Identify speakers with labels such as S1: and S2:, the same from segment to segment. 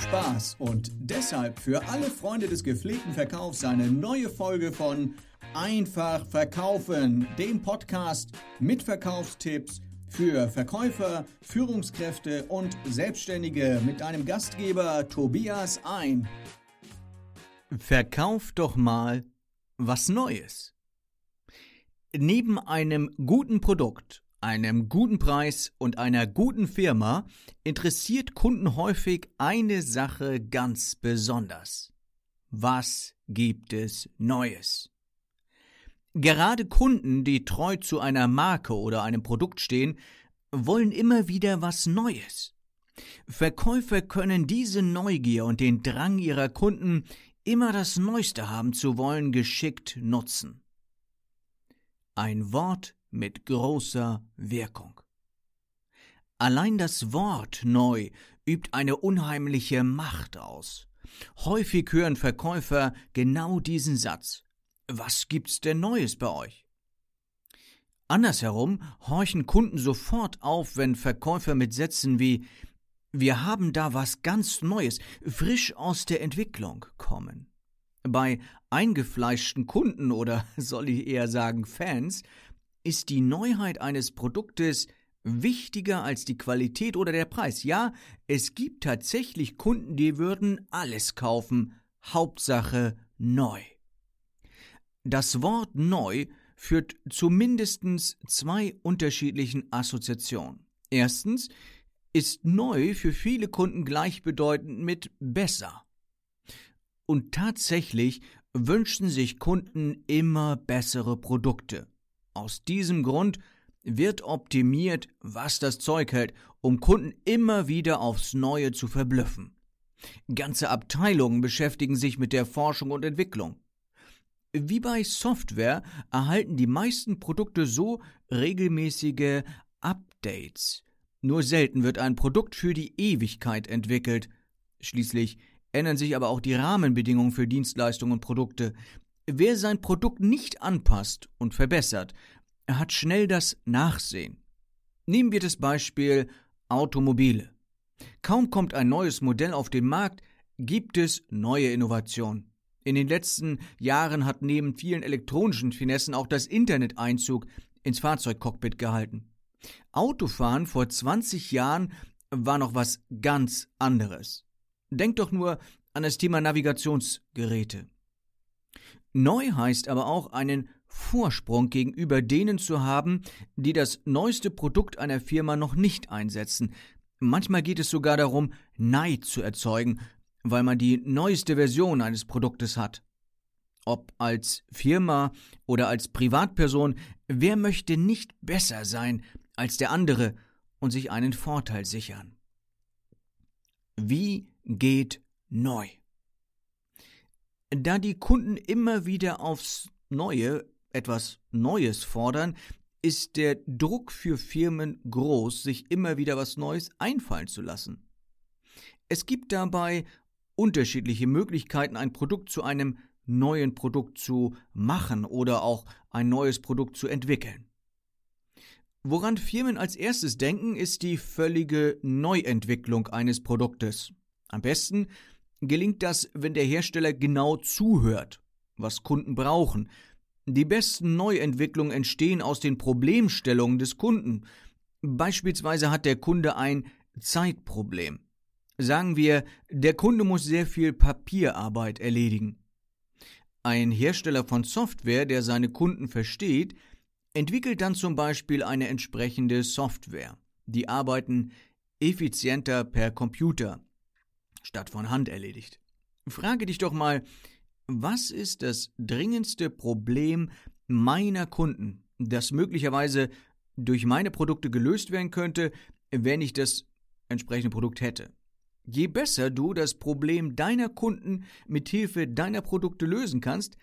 S1: Spaß und deshalb für alle Freunde des gepflegten Verkaufs eine neue Folge von Einfach verkaufen, dem Podcast mit Verkaufstipps für Verkäufer, Führungskräfte und Selbstständige mit deinem Gastgeber Tobias ein.
S2: Verkauf doch mal was Neues. Neben einem guten Produkt einem guten Preis und einer guten Firma interessiert Kunden häufig eine Sache ganz besonders. Was gibt es Neues? Gerade Kunden, die treu zu einer Marke oder einem Produkt stehen, wollen immer wieder was Neues. Verkäufer können diese Neugier und den Drang ihrer Kunden, immer das Neueste haben zu wollen, geschickt nutzen. Ein Wort mit großer Wirkung. Allein das Wort neu übt eine unheimliche Macht aus. Häufig hören Verkäufer genau diesen Satz. Was gibt's denn Neues bei euch? Andersherum horchen Kunden sofort auf, wenn Verkäufer mit Sätzen wie Wir haben da was ganz Neues, frisch aus der Entwicklung kommen. Bei eingefleischten Kunden oder soll ich eher sagen Fans ist die Neuheit eines Produktes wichtiger als die Qualität oder der Preis. Ja, es gibt tatsächlich Kunden, die würden alles kaufen, Hauptsache neu. Das Wort neu führt zu mindestens zwei unterschiedlichen Assoziationen. Erstens ist neu für viele Kunden gleichbedeutend mit besser. Und tatsächlich wünschen sich Kunden immer bessere Produkte. Aus diesem Grund wird optimiert, was das Zeug hält, um Kunden immer wieder aufs Neue zu verblüffen. Ganze Abteilungen beschäftigen sich mit der Forschung und Entwicklung. Wie bei Software erhalten die meisten Produkte so regelmäßige Updates. Nur selten wird ein Produkt für die Ewigkeit entwickelt. Schließlich ändern sich aber auch die Rahmenbedingungen für Dienstleistungen und Produkte. Wer sein Produkt nicht anpasst und verbessert, hat schnell das Nachsehen. Nehmen wir das Beispiel Automobile. Kaum kommt ein neues Modell auf den Markt, gibt es neue Innovationen. In den letzten Jahren hat neben vielen elektronischen Finessen auch das Internet Einzug ins Fahrzeugcockpit gehalten. Autofahren vor 20 Jahren war noch was ganz anderes. Denkt doch nur an das Thema Navigationsgeräte. Neu heißt aber auch einen Vorsprung gegenüber denen zu haben, die das neueste Produkt einer Firma noch nicht einsetzen. Manchmal geht es sogar darum, Neid zu erzeugen, weil man die neueste Version eines Produktes hat. Ob als Firma oder als Privatperson, wer möchte nicht besser sein als der andere und sich einen Vorteil sichern? Wie geht neu? Da die Kunden immer wieder aufs Neue etwas Neues fordern, ist der Druck für Firmen groß, sich immer wieder was Neues einfallen zu lassen. Es gibt dabei unterschiedliche Möglichkeiten, ein Produkt zu einem neuen Produkt zu machen oder auch ein neues Produkt zu entwickeln. Woran Firmen als erstes denken, ist die völlige Neuentwicklung eines Produktes. Am besten gelingt das, wenn der Hersteller genau zuhört, was Kunden brauchen. Die besten Neuentwicklungen entstehen aus den Problemstellungen des Kunden. Beispielsweise hat der Kunde ein Zeitproblem. Sagen wir, der Kunde muss sehr viel Papierarbeit erledigen. Ein Hersteller von Software, der seine Kunden versteht, entwickelt dann zum Beispiel eine entsprechende Software. Die arbeiten effizienter per Computer statt von Hand erledigt. Frage dich doch mal, was ist das dringendste Problem meiner Kunden, das möglicherweise durch meine Produkte gelöst werden könnte, wenn ich das entsprechende Produkt hätte? Je besser du das Problem deiner Kunden mit Hilfe deiner Produkte lösen kannst,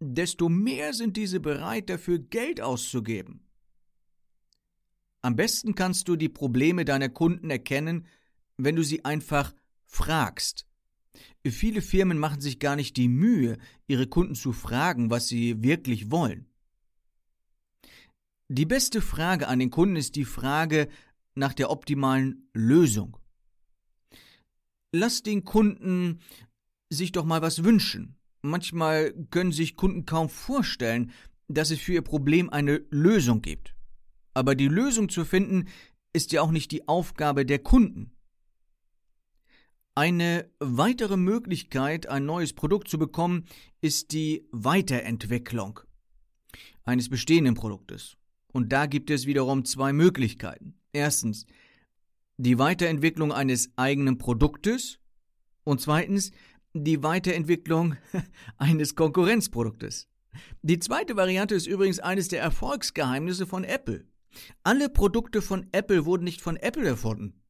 S2: desto mehr sind diese bereit dafür Geld auszugeben. Am besten kannst du die Probleme deiner Kunden erkennen, wenn du sie einfach fragst. Viele Firmen machen sich gar nicht die Mühe, ihre Kunden zu fragen, was sie wirklich wollen. Die beste Frage an den Kunden ist die Frage nach der optimalen Lösung. Lass den Kunden sich doch mal was wünschen. Manchmal können sich Kunden kaum vorstellen, dass es für ihr Problem eine Lösung gibt. Aber die Lösung zu finden, ist ja auch nicht die Aufgabe der Kunden. Eine weitere Möglichkeit, ein neues Produkt zu bekommen, ist die Weiterentwicklung eines bestehenden Produktes. Und da gibt es wiederum zwei Möglichkeiten. Erstens die Weiterentwicklung eines eigenen Produktes und zweitens die Weiterentwicklung eines Konkurrenzproduktes. Die zweite Variante ist übrigens eines der Erfolgsgeheimnisse von Apple. Alle Produkte von Apple wurden nicht von Apple erfunden.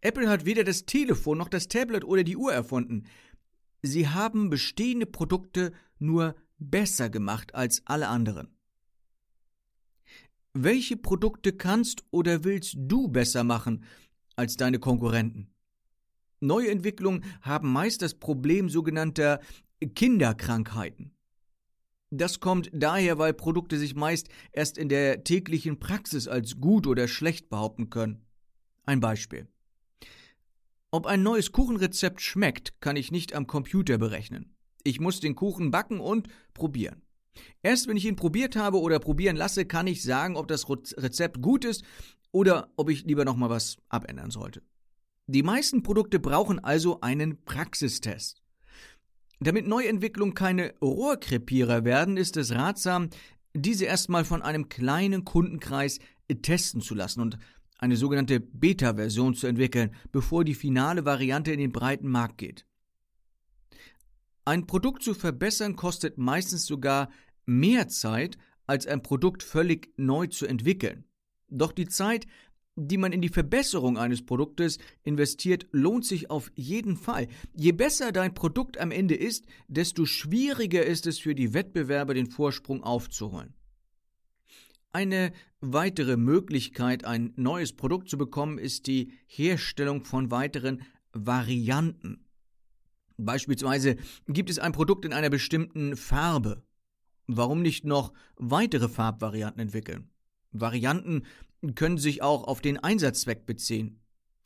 S2: Apple hat weder das Telefon noch das Tablet oder die Uhr erfunden. Sie haben bestehende Produkte nur besser gemacht als alle anderen. Welche Produkte kannst oder willst du besser machen als deine Konkurrenten? Neue Entwicklungen haben meist das Problem sogenannter Kinderkrankheiten. Das kommt daher, weil Produkte sich meist erst in der täglichen Praxis als gut oder schlecht behaupten können. Ein Beispiel. Ob ein neues Kuchenrezept schmeckt, kann ich nicht am Computer berechnen. Ich muss den Kuchen backen und probieren. Erst wenn ich ihn probiert habe oder probieren lasse, kann ich sagen, ob das Rezept gut ist oder ob ich lieber nochmal was abändern sollte. Die meisten Produkte brauchen also einen Praxistest. Damit Neuentwicklungen keine Rohrkrepierer werden, ist es ratsam, diese erstmal von einem kleinen Kundenkreis testen zu lassen und eine sogenannte Beta-Version zu entwickeln, bevor die finale Variante in den breiten Markt geht. Ein Produkt zu verbessern kostet meistens sogar mehr Zeit, als ein Produkt völlig neu zu entwickeln. Doch die Zeit, die man in die Verbesserung eines Produktes investiert, lohnt sich auf jeden Fall. Je besser dein Produkt am Ende ist, desto schwieriger ist es für die Wettbewerber, den Vorsprung aufzuholen. Eine weitere Möglichkeit, ein neues Produkt zu bekommen, ist die Herstellung von weiteren Varianten. Beispielsweise gibt es ein Produkt in einer bestimmten Farbe. Warum nicht noch weitere Farbvarianten entwickeln? Varianten können sich auch auf den Einsatzzweck beziehen.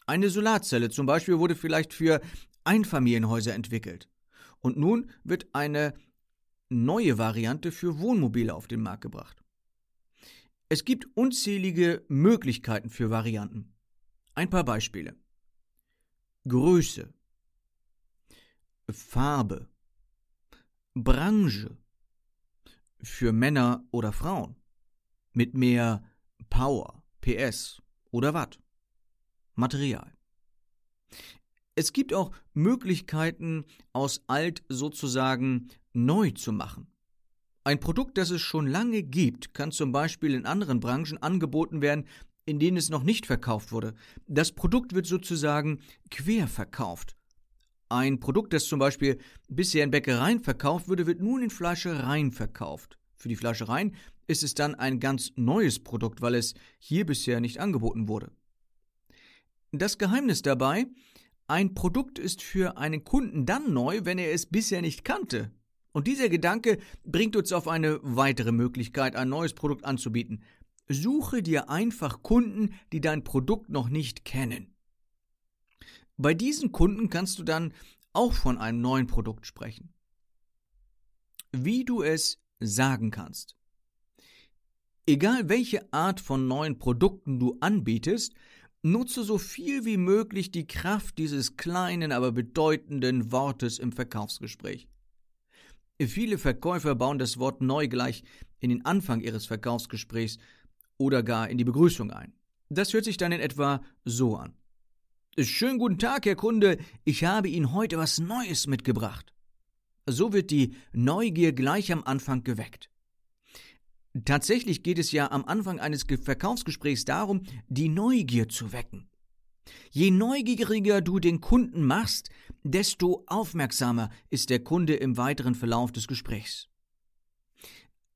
S2: Eine Solarzelle zum Beispiel wurde vielleicht für Einfamilienhäuser entwickelt. Und nun wird eine neue Variante für Wohnmobile auf den Markt gebracht. Es gibt unzählige Möglichkeiten für Varianten. Ein paar Beispiele. Größe, Farbe, Branche, für Männer oder Frauen, mit mehr Power, PS oder Watt. Material. Es gibt auch Möglichkeiten, aus alt sozusagen neu zu machen. Ein Produkt, das es schon lange gibt, kann zum Beispiel in anderen Branchen angeboten werden, in denen es noch nicht verkauft wurde. Das Produkt wird sozusagen quer verkauft. Ein Produkt, das zum Beispiel bisher in Bäckereien verkauft wurde, wird nun in Fleischereien verkauft. Für die Fleischereien ist es dann ein ganz neues Produkt, weil es hier bisher nicht angeboten wurde. Das Geheimnis dabei, ein Produkt ist für einen Kunden dann neu, wenn er es bisher nicht kannte. Und dieser Gedanke bringt uns auf eine weitere Möglichkeit, ein neues Produkt anzubieten. Suche dir einfach Kunden, die dein Produkt noch nicht kennen. Bei diesen Kunden kannst du dann auch von einem neuen Produkt sprechen. Wie du es sagen kannst. Egal welche Art von neuen Produkten du anbietest, nutze so viel wie möglich die Kraft dieses kleinen, aber bedeutenden Wortes im Verkaufsgespräch. Viele Verkäufer bauen das Wort neu gleich in den Anfang ihres Verkaufsgesprächs oder gar in die Begrüßung ein. Das hört sich dann in etwa so an. Schönen guten Tag, Herr Kunde, ich habe Ihnen heute was Neues mitgebracht. So wird die Neugier gleich am Anfang geweckt. Tatsächlich geht es ja am Anfang eines Verkaufsgesprächs darum, die Neugier zu wecken. Je neugieriger du den Kunden machst, desto aufmerksamer ist der Kunde im weiteren Verlauf des Gesprächs.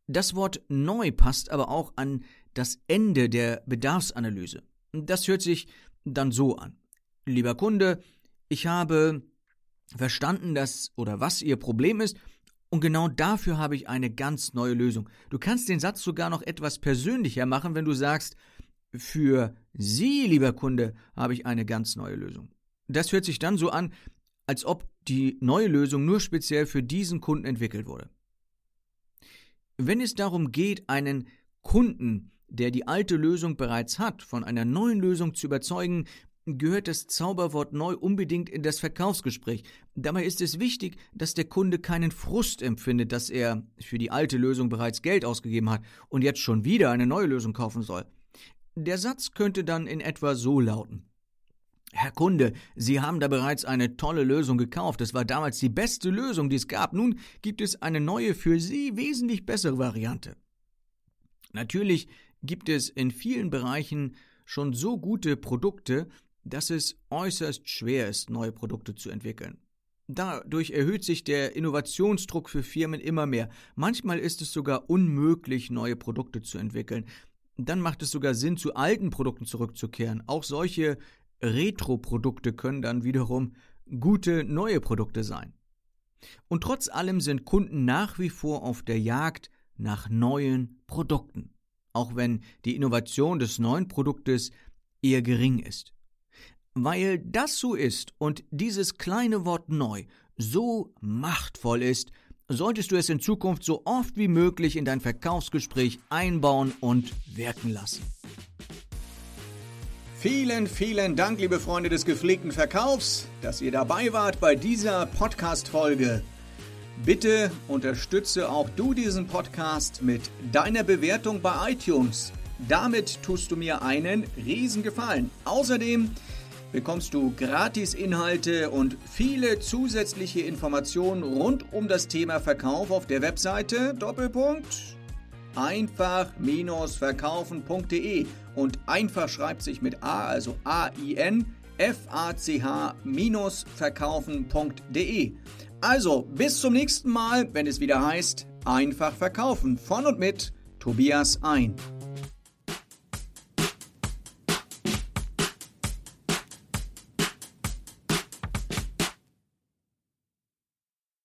S2: Das Wort neu passt aber auch an das Ende der Bedarfsanalyse. Das hört sich dann so an. Lieber Kunde, ich habe verstanden, dass oder was Ihr Problem ist, und genau dafür habe ich eine ganz neue Lösung. Du kannst den Satz sogar noch etwas persönlicher machen, wenn du sagst, für Sie, lieber Kunde, habe ich eine ganz neue Lösung. Das hört sich dann so an, als ob die neue Lösung nur speziell für diesen Kunden entwickelt wurde. Wenn es darum geht, einen Kunden, der die alte Lösung bereits hat, von einer neuen Lösung zu überzeugen, gehört das Zauberwort neu unbedingt in das Verkaufsgespräch. Dabei ist es wichtig, dass der Kunde keinen Frust empfindet, dass er für die alte Lösung bereits Geld ausgegeben hat und jetzt schon wieder eine neue Lösung kaufen soll. Der Satz könnte dann in etwa so lauten. Herr Kunde, Sie haben da bereits eine tolle Lösung gekauft. Es war damals die beste Lösung, die es gab. Nun gibt es eine neue, für Sie wesentlich bessere Variante. Natürlich gibt es in vielen Bereichen schon so gute Produkte, dass es äußerst schwer ist, neue Produkte zu entwickeln. Dadurch erhöht sich der Innovationsdruck für Firmen immer mehr. Manchmal ist es sogar unmöglich, neue Produkte zu entwickeln. Dann macht es sogar Sinn, zu alten Produkten zurückzukehren. Auch solche Retro-Produkte können dann wiederum gute neue Produkte sein. Und trotz allem sind Kunden nach wie vor auf der Jagd nach neuen Produkten, auch wenn die Innovation des neuen Produktes eher gering ist. Weil das so ist und dieses kleine Wort neu so machtvoll ist, solltest du es in Zukunft so oft wie möglich in dein Verkaufsgespräch einbauen und wirken lassen.
S1: Vielen, vielen Dank, liebe Freunde des gepflegten Verkaufs, dass ihr dabei wart bei dieser Podcast-Folge. Bitte unterstütze auch du diesen Podcast mit deiner Bewertung bei iTunes. Damit tust du mir einen riesen Gefallen. Außerdem bekommst du Gratis-Inhalte und viele zusätzliche Informationen rund um das Thema Verkauf auf der Webseite Doppelpunkt einfach-verkaufen.de und einfach schreibt sich mit A, also A-I-N, F-A-C-H-verkaufen.de. Also, bis zum nächsten Mal, wenn es wieder heißt, einfach verkaufen von und mit Tobias ein.